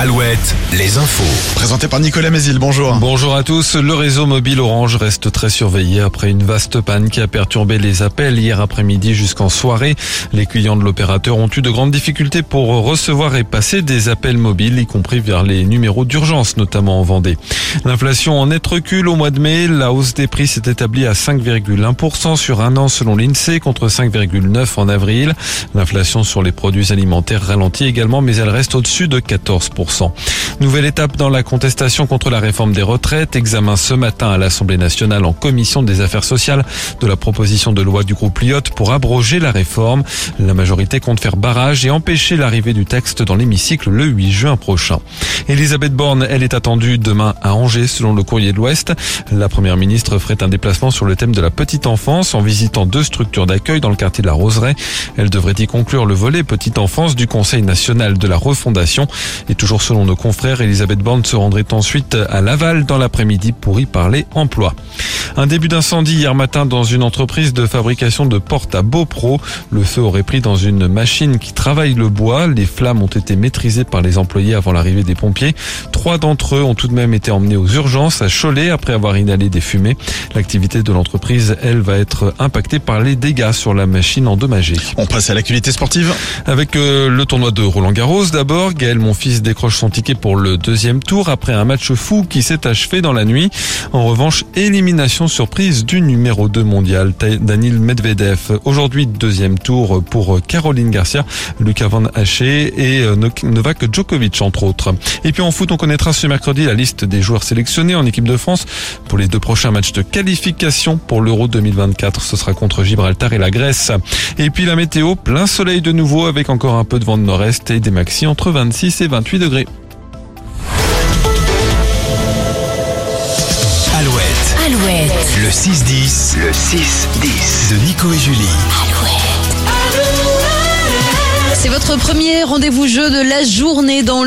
Alouette, les infos. Présenté par Nicolas Mézil, bonjour. Bonjour à tous. Le réseau mobile Orange reste très surveillé après une vaste panne qui a perturbé les appels hier après-midi jusqu'en soirée. Les clients de l'opérateur ont eu de grandes difficultés pour recevoir et passer des appels mobiles, y compris vers les numéros d'urgence, notamment en Vendée. L'inflation en net recul au mois de mai. La hausse des prix s'est établie à 5,1% sur un an selon l'INSEE contre 5,9% en avril. L'inflation sur les produits alimentaires ralentit également, mais elle reste au-dessus de 14%. 100%. Nouvelle étape dans la contestation contre la réforme des retraites. Examen ce matin à l'Assemblée nationale en commission des affaires sociales de la proposition de loi du groupe Lyotte pour abroger la réforme. La majorité compte faire barrage et empêcher l'arrivée du texte dans l'hémicycle le 8 juin prochain. Elisabeth Borne, elle est attendue demain à Angers selon le courrier de l'Ouest. La première ministre ferait un déplacement sur le thème de la petite enfance en visitant deux structures d'accueil dans le quartier de la Roseraie. Elle devrait y conclure le volet petite enfance du Conseil national de la refondation et toujours selon nos confrères, Elisabeth Borne se rendrait ensuite à Laval dans l'après-midi pour y parler emploi. Un début d'incendie hier matin dans une entreprise de fabrication de portes à Beaupro. Le feu aurait pris dans une machine qui travaille le bois. Les flammes ont été maîtrisées par les employés avant l'arrivée des pompiers. Trois d'entre eux ont tout de même été emmenés aux urgences à Cholet après avoir inhalé des fumées. L'activité de l'entreprise, elle, va être impactée par les dégâts sur la machine endommagée. On passe à l'activité sportive. Avec euh, le tournoi de Roland Garros d'abord, Gaël Monfils décroche son ticket pour le deuxième tour après un match fou qui s'est achevé dans la nuit. En revanche, élimination surprise du numéro 2 mondial, Daniel Medvedev. Aujourd'hui, deuxième tour pour Caroline Garcia, Lucas Van Haché et euh, Novak Djokovic, entre autres. Et puis en foot, on connaîtra ce mercredi la liste des joueurs sélectionnés en équipe de France pour les deux prochains matchs de qualification pour l'Euro 2024. Ce sera contre Gibraltar et la Grèce. Et puis la météo, plein soleil de nouveau avec encore un peu de vent de nord-est et des maxi entre 26 et 28 degrés. Le 6-10, le 6-10 de Nico et Julie. c'est votre premier rendez-vous jeu de la journée dans le